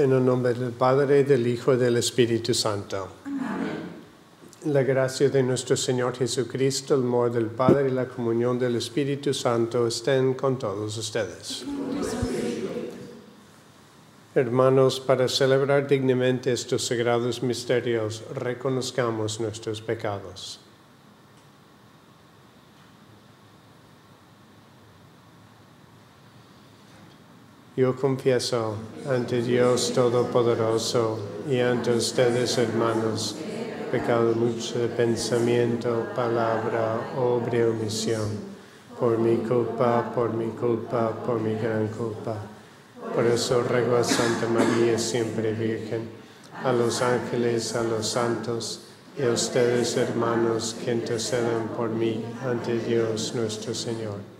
En el nombre del Padre, del Hijo y del Espíritu Santo. La gracia de nuestro Señor Jesucristo, el amor del Padre y la comunión del Espíritu Santo estén con todos ustedes. Hermanos, para celebrar dignamente estos sagrados misterios, reconozcamos nuestros pecados. Yo confieso ante Dios Todopoderoso y ante ustedes, hermanos, pecado mucho de pensamiento, palabra, obra y omisión, por mi culpa, por mi culpa, por mi gran culpa. Por eso ruego a Santa María, siempre Virgen, a los ángeles, a los santos y a ustedes, hermanos, que intercedan por mí ante Dios nuestro Señor.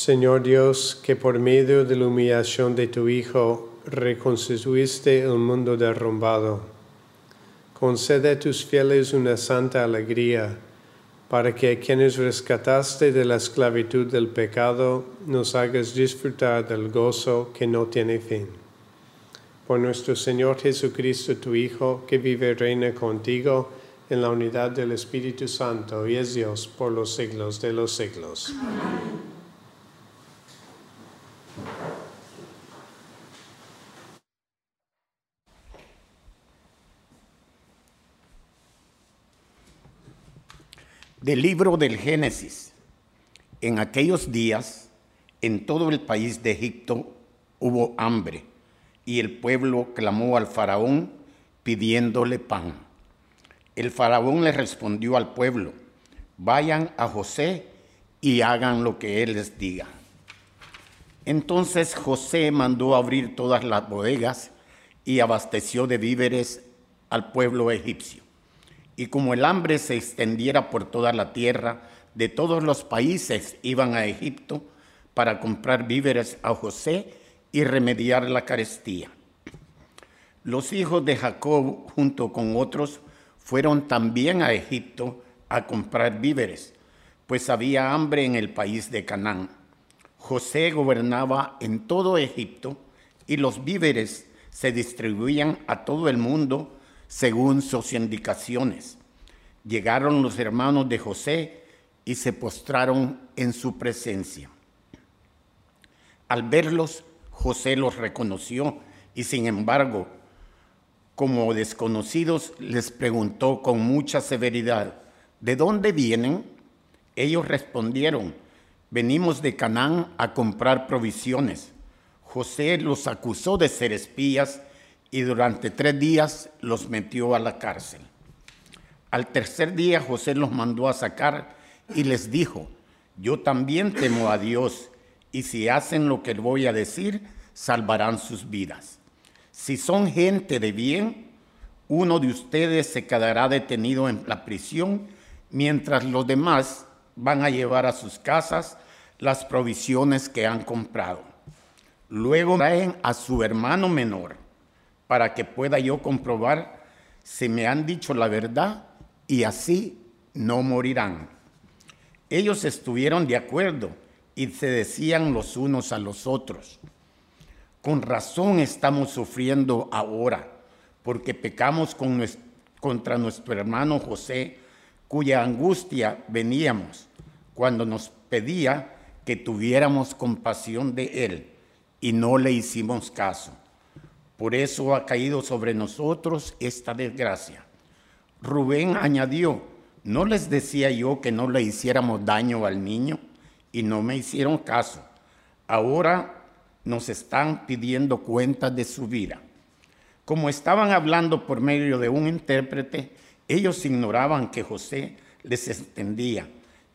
Señor Dios, que por medio de la humillación de tu Hijo reconstituiste el mundo derrumbado, concede a tus fieles una santa alegría, para que a quienes rescataste de la esclavitud del pecado nos hagas disfrutar del gozo que no tiene fin. Por nuestro Señor Jesucristo, tu Hijo, que vive y reina contigo en la unidad del Espíritu Santo y es Dios por los siglos de los siglos. Del libro del Génesis. En aquellos días, en todo el país de Egipto hubo hambre, y el pueblo clamó al faraón pidiéndole pan. El faraón le respondió al pueblo, vayan a José y hagan lo que él les diga. Entonces José mandó abrir todas las bodegas y abasteció de víveres al pueblo egipcio. Y como el hambre se extendiera por toda la tierra, de todos los países iban a Egipto para comprar víveres a José y remediar la carestía. Los hijos de Jacob, junto con otros, fueron también a Egipto a comprar víveres, pues había hambre en el país de Canaán. José gobernaba en todo Egipto y los víveres se distribuían a todo el mundo según sus indicaciones. Llegaron los hermanos de José y se postraron en su presencia. Al verlos, José los reconoció y sin embargo, como desconocidos, les preguntó con mucha severidad, ¿de dónde vienen? Ellos respondieron, venimos de Canaán a comprar provisiones. José los acusó de ser espías y durante tres días los metió a la cárcel. Al tercer día José los mandó a sacar y les dijo, yo también temo a Dios y si hacen lo que voy a decir, salvarán sus vidas. Si son gente de bien, uno de ustedes se quedará detenido en la prisión, mientras los demás van a llevar a sus casas las provisiones que han comprado. Luego traen a su hermano menor para que pueda yo comprobar si me han dicho la verdad y así no morirán. Ellos estuvieron de acuerdo y se decían los unos a los otros, con razón estamos sufriendo ahora, porque pecamos con contra nuestro hermano José, cuya angustia veníamos cuando nos pedía que tuviéramos compasión de él y no le hicimos caso. Por eso ha caído sobre nosotros esta desgracia. Rubén añadió, ¿no les decía yo que no le hiciéramos daño al niño? Y no me hicieron caso. Ahora nos están pidiendo cuentas de su vida. Como estaban hablando por medio de un intérprete, ellos ignoraban que José les entendía.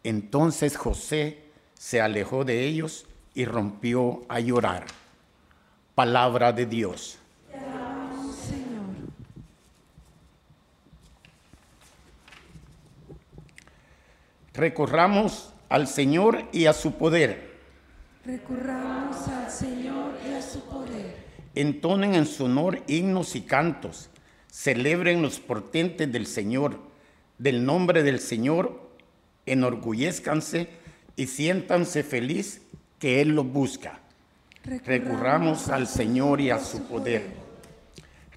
Entonces José se alejó de ellos y rompió a llorar. Palabra de Dios. Recorramos al Señor y a su poder. Recurramos al Señor y a su poder. Entonen en su honor himnos y cantos. Celebren los portentes del Señor. Del nombre del Señor enorgullezcanse y siéntanse feliz que Él los busca. Recurramos al Señor y a su poder.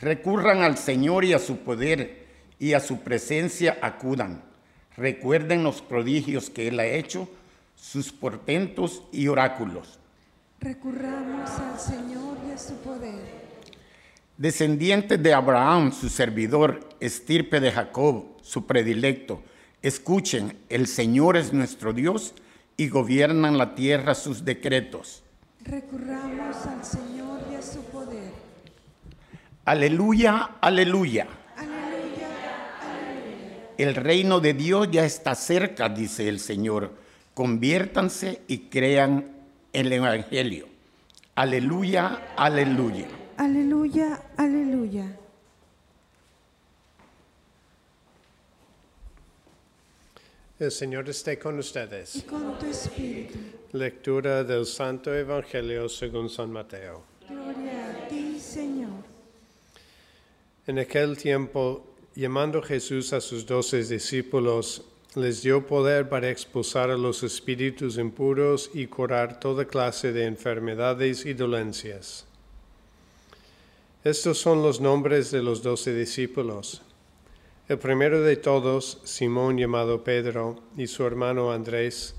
Recurran al Señor y a su poder y a su presencia acudan. Recuerden los prodigios que Él ha hecho, sus portentos y oráculos. Recurramos al Señor y a su poder. Descendientes de Abraham, su servidor, estirpe de Jacob, su predilecto, escuchen, el Señor es nuestro Dios y gobiernan la tierra sus decretos. Recurramos al Señor y a su poder. Aleluya, aleluya. El reino de Dios ya está cerca, dice el Señor. Conviértanse y crean el Evangelio. Aleluya, aleluya. Aleluya, aleluya. El Señor esté con ustedes. Y con tu espíritu. Lectura del Santo Evangelio según San Mateo. Gloria a ti, Señor. En aquel tiempo Llamando Jesús a sus doce discípulos, les dio poder para expulsar a los espíritus impuros y curar toda clase de enfermedades y dolencias. Estos son los nombres de los doce discípulos. El primero de todos, Simón llamado Pedro, y su hermano Andrés,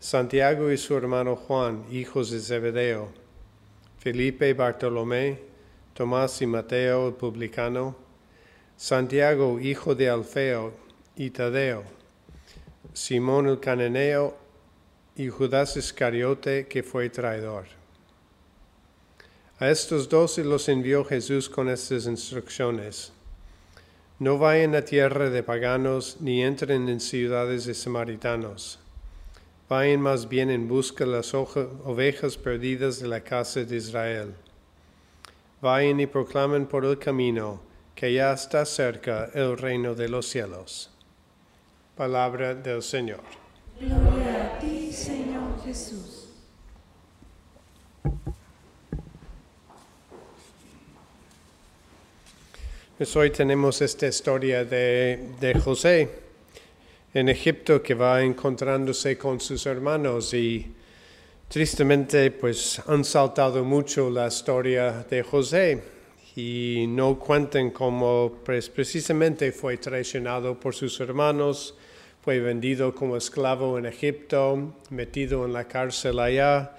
Santiago y su hermano Juan, hijos de Zebedeo, Felipe y Bartolomé, Tomás y Mateo el publicano, Santiago, hijo de Alfeo, y Tadeo, Simón el cananeo y Judas Iscariote, que fue traidor. A estos doce los envió Jesús con estas instrucciones. No vayan a tierra de paganos ni entren en ciudades de samaritanos. Vayan más bien en busca de las ovejas perdidas de la casa de Israel. Vayan y proclamen por el camino que ya está cerca el reino de los cielos. Palabra del Señor. Gloria a ti, Señor Jesús. Pues hoy tenemos esta historia de, de José en Egipto que va encontrándose con sus hermanos y tristemente pues han saltado mucho la historia de José y no cuenten cómo pues, precisamente fue traicionado por sus hermanos, fue vendido como esclavo en Egipto, metido en la cárcel allá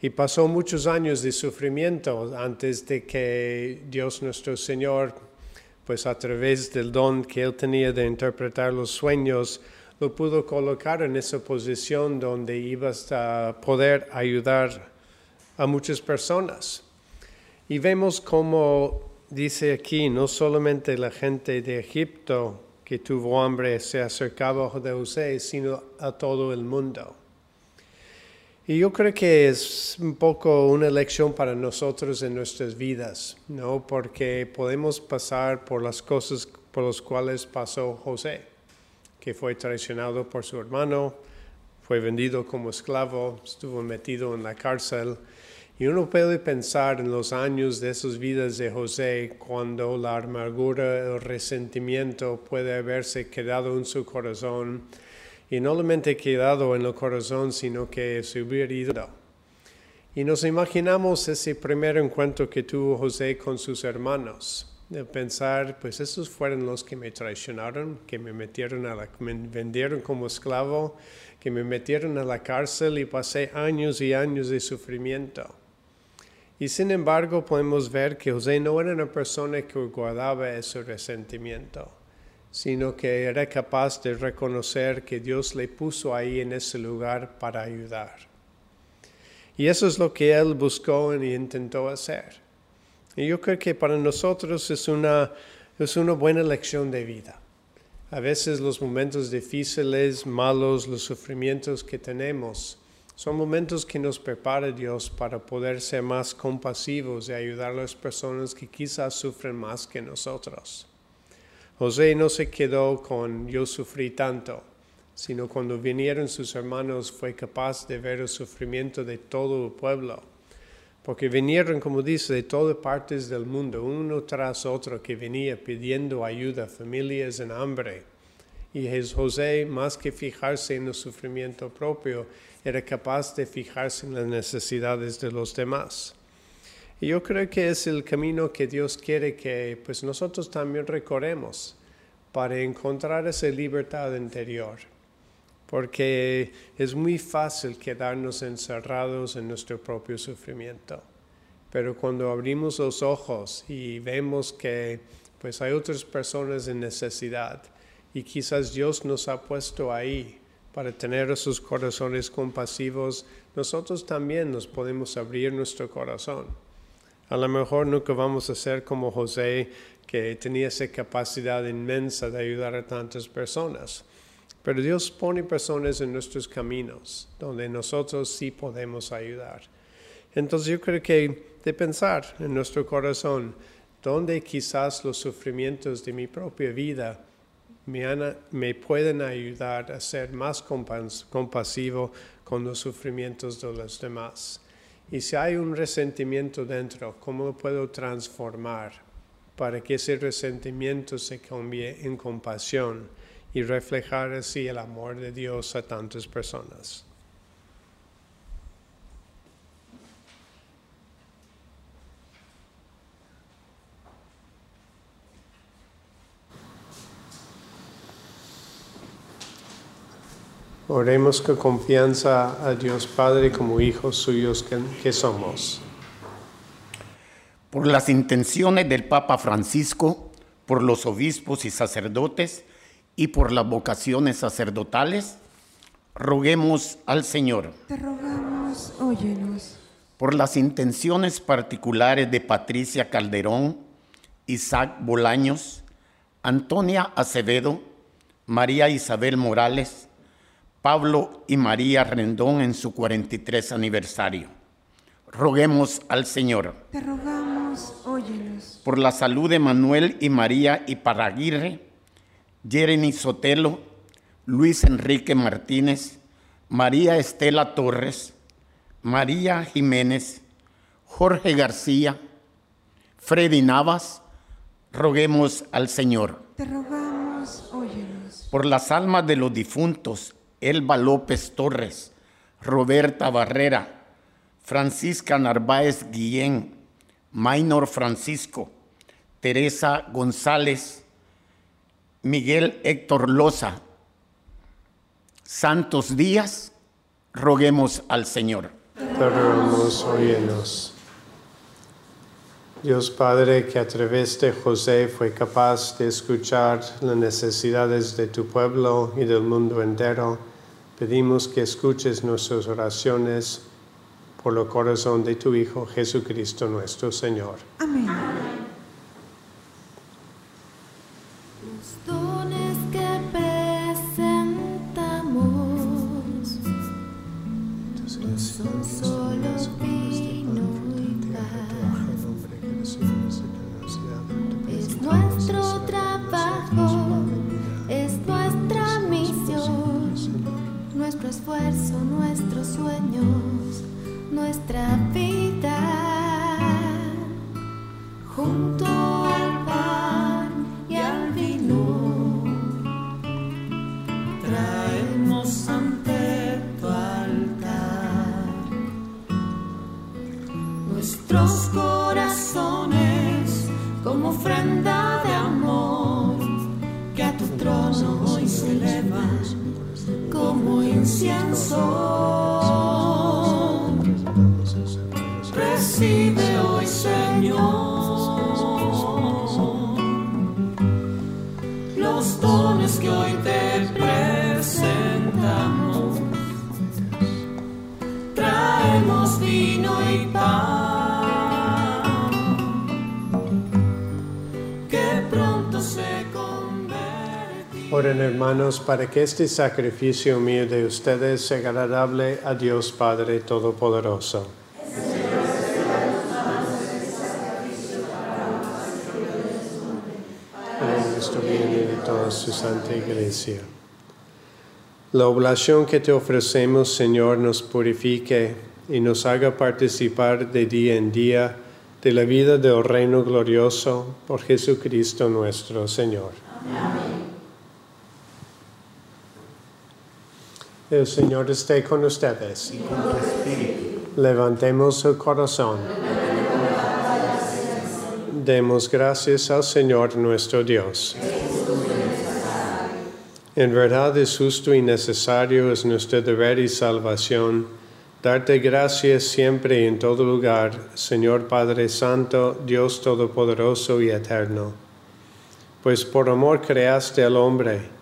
y pasó muchos años de sufrimiento antes de que Dios nuestro Señor, pues a través del don que él tenía de interpretar los sueños, lo pudo colocar en esa posición donde iba a poder ayudar a muchas personas. Y vemos como dice aquí, no solamente la gente de Egipto que tuvo hambre se acercaba a José, sino a todo el mundo. Y yo creo que es un poco una lección para nosotros en nuestras vidas, ¿no? Porque podemos pasar por las cosas por las cuales pasó José, que fue traicionado por su hermano, fue vendido como esclavo, estuvo metido en la cárcel. Y uno puede pensar en los años de esas vidas de José cuando la amargura, el resentimiento puede haberse quedado en su corazón y no solamente quedado en el corazón, sino que se hubiera ido. Y nos imaginamos ese primer encuentro que tuvo José con sus hermanos, de pensar, pues esos fueron los que me traicionaron, que me metieron a la, me vendieron como esclavo, que me metieron a la cárcel y pasé años y años de sufrimiento. Y sin embargo podemos ver que José no era una persona que guardaba ese resentimiento sino que era capaz de reconocer que Dios le puso ahí en ese lugar para ayudar. Y eso es lo que él buscó y intentó hacer. Y yo creo que para nosotros es una, es una buena lección de vida. A veces los momentos difíciles, malos, los sufrimientos que tenemos, son momentos que nos prepara Dios para poder ser más compasivos y ayudar a las personas que quizás sufren más que nosotros. José no se quedó con yo sufrí tanto, sino cuando vinieron sus hermanos fue capaz de ver el sufrimiento de todo el pueblo. Porque vinieron, como dice, de todas partes del mundo, uno tras otro que venía pidiendo ayuda, familias en hambre. Y José, más que fijarse en el sufrimiento propio, era capaz de fijarse en las necesidades de los demás. Y yo creo que es el camino que Dios quiere que pues nosotros también recorremos para encontrar esa libertad interior. Porque es muy fácil quedarnos encerrados en nuestro propio sufrimiento. Pero cuando abrimos los ojos y vemos que pues hay otras personas en necesidad y quizás Dios nos ha puesto ahí para tener esos corazones compasivos, nosotros también nos podemos abrir nuestro corazón a lo mejor nunca vamos a ser como José, que tenía esa capacidad inmensa de ayudar a tantas personas. Pero Dios pone personas en nuestros caminos donde nosotros sí podemos ayudar. Entonces yo creo que de pensar en nuestro corazón, donde quizás los sufrimientos de mi propia vida me, pueden ayudar a ser más compasivo con los sufrimientos de los demás. Y si hay un resentimiento dentro, ¿cómo lo puedo transformar para que ese resentimiento se cambie en compasión y reflejar así el amor de Dios a tantas personas? Oremos con confianza a Dios Padre como hijos suyos que, somos. Por las intenciones del Papa Francisco, por los obispos y sacerdotes y por las vocaciones sacerdotales, roguemos al Señor. Te rogamos, óyenos. Por las intenciones particulares de Patricia Calderón, Isaac Bolaños, Antonia Acevedo, María Isabel Morales, Pablo y María Rendón en su 43 aniversario. Roguemos al Señor. Te rogamos, óyenos. Por la salud de Manuel y María y Paraguirre, Jeremy Sotelo, Luis Enrique Martínez, María Estela Torres, María Jiménez, Jorge García, Freddy Navas, roguemos al Señor. Te rogamos, óyenos. Por las almas de los difuntos, Elba López Torres, Roberta Barrera, Francisca Narváez Guillén, Maynor Francisco, Teresa González, Miguel Héctor Loza, Santos Díaz, roguemos al Señor. Te Dios Padre, que a través de José fue capaz de escuchar las necesidades de tu pueblo y del mundo entero Pedimos que escuches nuestras oraciones por el corazón de tu Hijo Jesucristo nuestro Señor. Amén. Los nuestros corazones como ofrenda de amor que a tu trono hoy se eleva como incienso. Recibe hoy, Señor, los dones que hoy te Hermanos para que este sacrificio mío de ustedes sea agradable a Dios Padre Todopoderoso. Su santa iglesia. La oblación que te ofrecemos, Señor, nos purifique y nos haga participar de día en día de la vida del reino glorioso por Jesucristo nuestro Señor. El Señor esté con ustedes. Levantemos el corazón. Demos gracias al Señor nuestro Dios. En verdad es justo y necesario, es nuestro deber y salvación, darte gracias siempre y en todo lugar, Señor Padre Santo, Dios Todopoderoso y Eterno. Pues por amor creaste al hombre,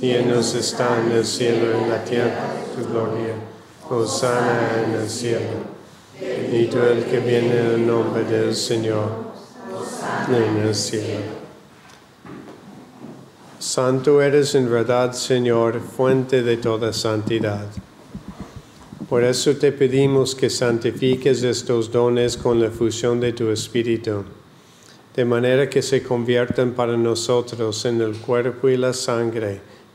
Llenos está en el cielo y en la tierra tu gloria. Hosanna en el cielo. Bendito el que viene en el nombre del Señor. En el cielo. Santo eres en verdad, Señor, fuente de toda santidad. Por eso te pedimos que santifiques estos dones con la fusión de tu Espíritu, de manera que se conviertan para nosotros en el cuerpo y la sangre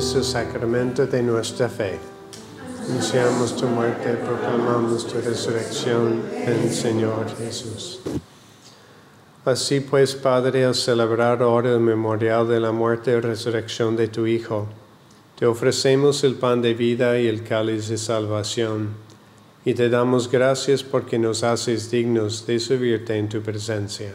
Es el sacramento de nuestra fe. Anunciamos tu muerte, proclamamos tu resurrección, en Señor Jesús. Así pues, Padre, al celebrar ahora el memorial de la muerte y resurrección de tu Hijo, te ofrecemos el pan de vida y el cáliz de salvación, y te damos gracias porque nos haces dignos de servirte en tu presencia.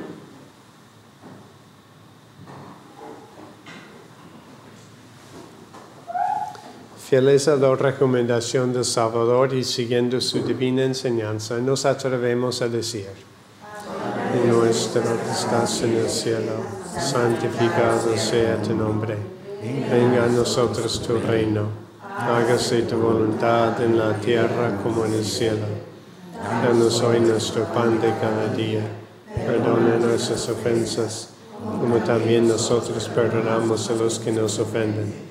Fieles a la recomendación del Salvador y siguiendo su divina enseñanza, nos atrevemos a decir, nuestro que estás en el cielo, santificado sea tu nombre, venga a nosotros tu reino, hágase tu voluntad en la tierra como en el cielo. Danos hoy nuestro pan de cada día, perdona nuestras ofensas, como también nosotros perdonamos a los que nos ofenden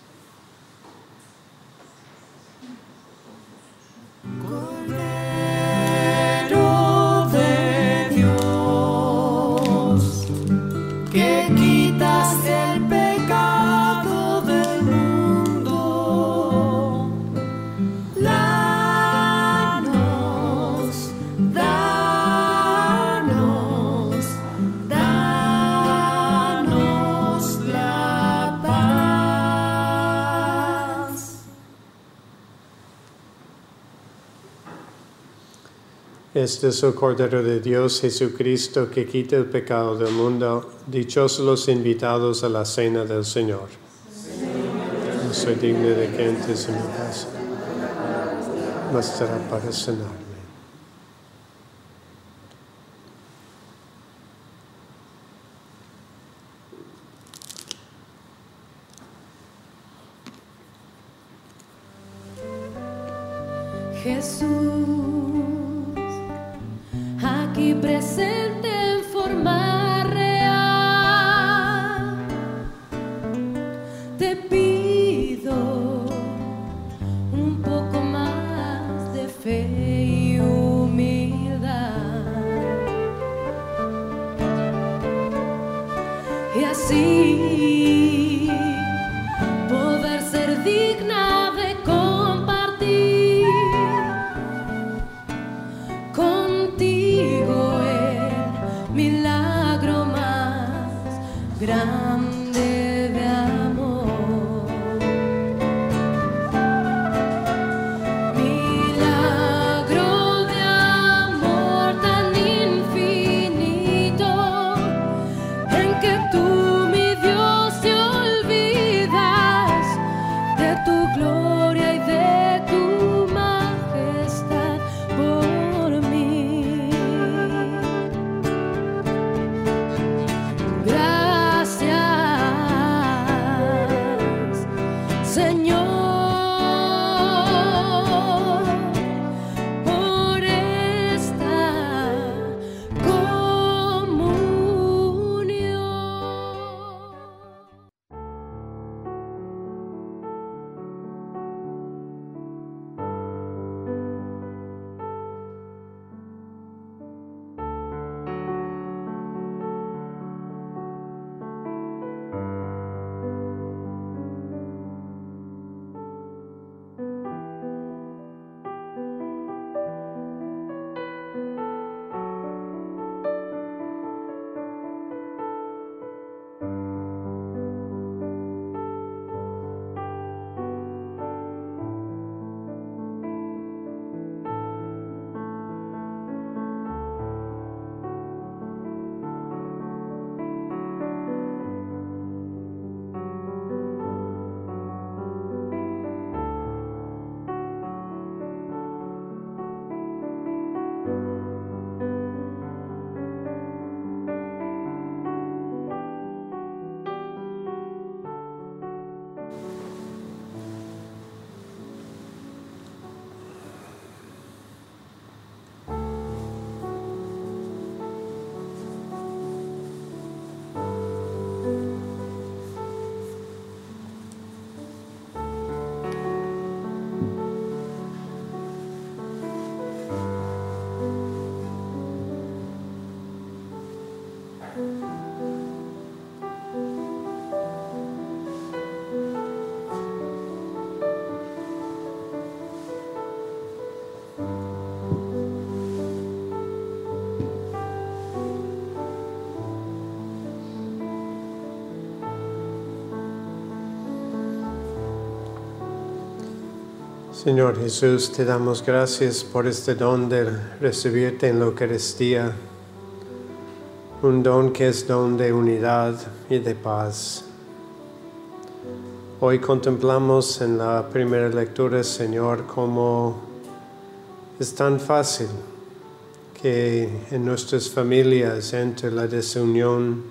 Este es el Cordero de Dios Jesucristo que quita el pecado del mundo. Dichosos los invitados a la cena del Señor. No soy digno de que entres en mi casa. Bastará para cenarme. see. Señor Jesús, te damos gracias por este don de recibirte en la Eucaristía, un don que es don de unidad y de paz. Hoy contemplamos en la primera lectura, Señor, cómo es tan fácil que en nuestras familias entre la desunión,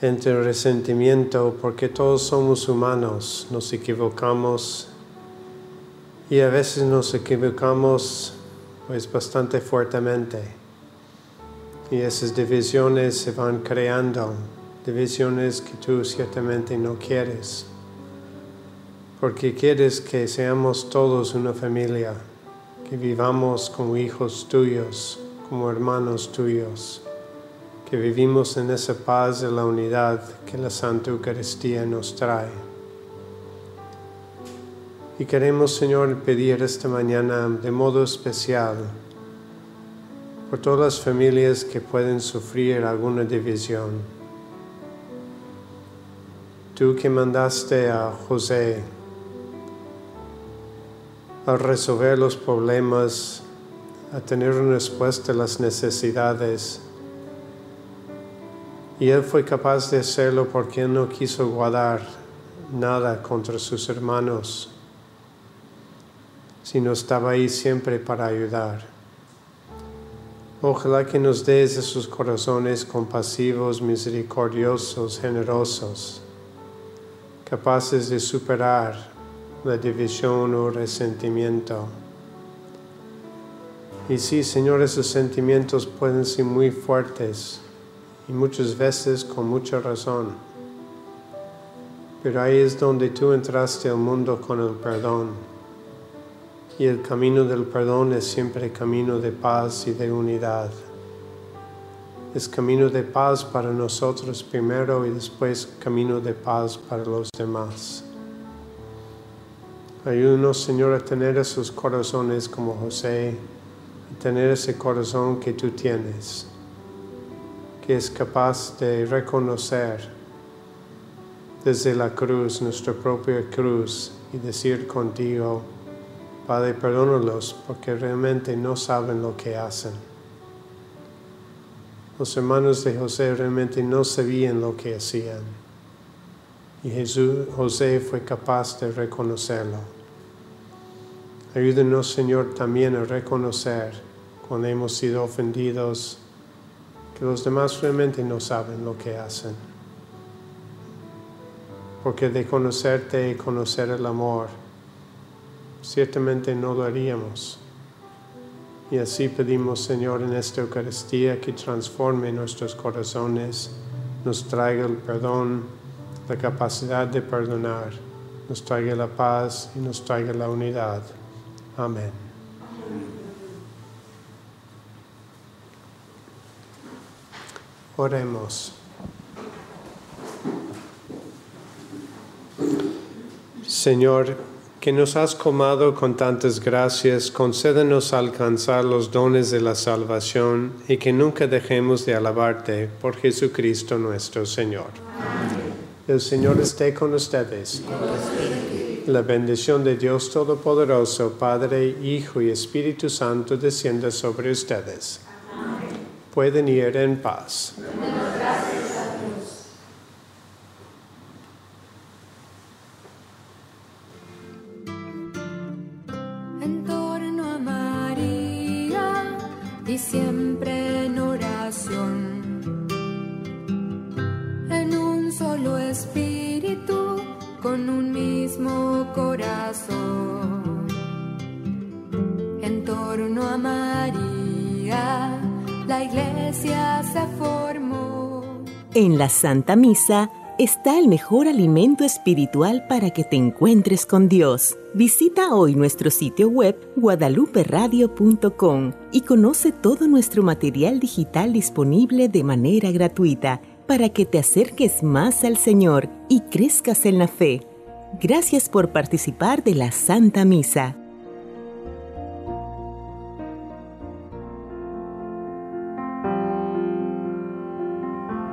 entre el resentimiento, porque todos somos humanos, nos equivocamos y a veces nos equivocamos pues bastante fuertemente. Y esas divisiones se van creando, divisiones que tú ciertamente no quieres, porque quieres que seamos todos una familia que vivamos como hijos tuyos, como hermanos tuyos, que vivimos en esa paz y la unidad que la Santa Eucaristía nos trae. Y queremos, Señor, pedir esta mañana de modo especial por todas las familias que pueden sufrir alguna división. Tú que mandaste a José a resolver los problemas, a tener una respuesta a las necesidades. Y él fue capaz de hacerlo porque no quiso guardar nada contra sus hermanos, sino estaba ahí siempre para ayudar. Ojalá que nos des esos corazones compasivos, misericordiosos, generosos, capaces de superar la división o resentimiento. Y sí, Señor, esos sentimientos pueden ser muy fuertes y muchas veces con mucha razón. Pero ahí es donde tú entraste al mundo con el perdón. Y el camino del perdón es siempre camino de paz y de unidad. Es camino de paz para nosotros primero y después camino de paz para los demás. Ayúdanos, Señor, a tener esos corazones como José, a tener ese corazón que tú tienes, que es capaz de reconocer desde la cruz, nuestra propia cruz, y decir contigo, Padre, perdónalos porque realmente no saben lo que hacen. Los hermanos de José realmente no sabían lo que hacían. Y Jesús, José fue capaz de reconocerlo. Ayúdenos, Señor, también a reconocer cuando hemos sido ofendidos que los demás realmente no saben lo que hacen. Porque de conocerte y conocer el amor, ciertamente no lo haríamos. Y así pedimos, Señor, en esta Eucaristía que transforme nuestros corazones, nos traiga el perdón, la capacidad de perdonar, nos traiga la paz y nos traiga la unidad. Amén. Oremos. Señor, que nos has comado con tantas gracias, concédenos alcanzar los dones de la salvación y que nunca dejemos de alabarte por Jesucristo nuestro Señor. El Señor esté con ustedes. La bendición de Dios Todopoderoso, Padre, Hijo y Espíritu Santo descienda sobre ustedes. Pueden ir en paz. En torno a María, la iglesia se formó. En la Santa Misa está el mejor alimento espiritual para que te encuentres con Dios. Visita hoy nuestro sitio web guadaluperadio.com y conoce todo nuestro material digital disponible de manera gratuita para que te acerques más al Señor y crezcas en la fe. Gracias por participar de la Santa Misa.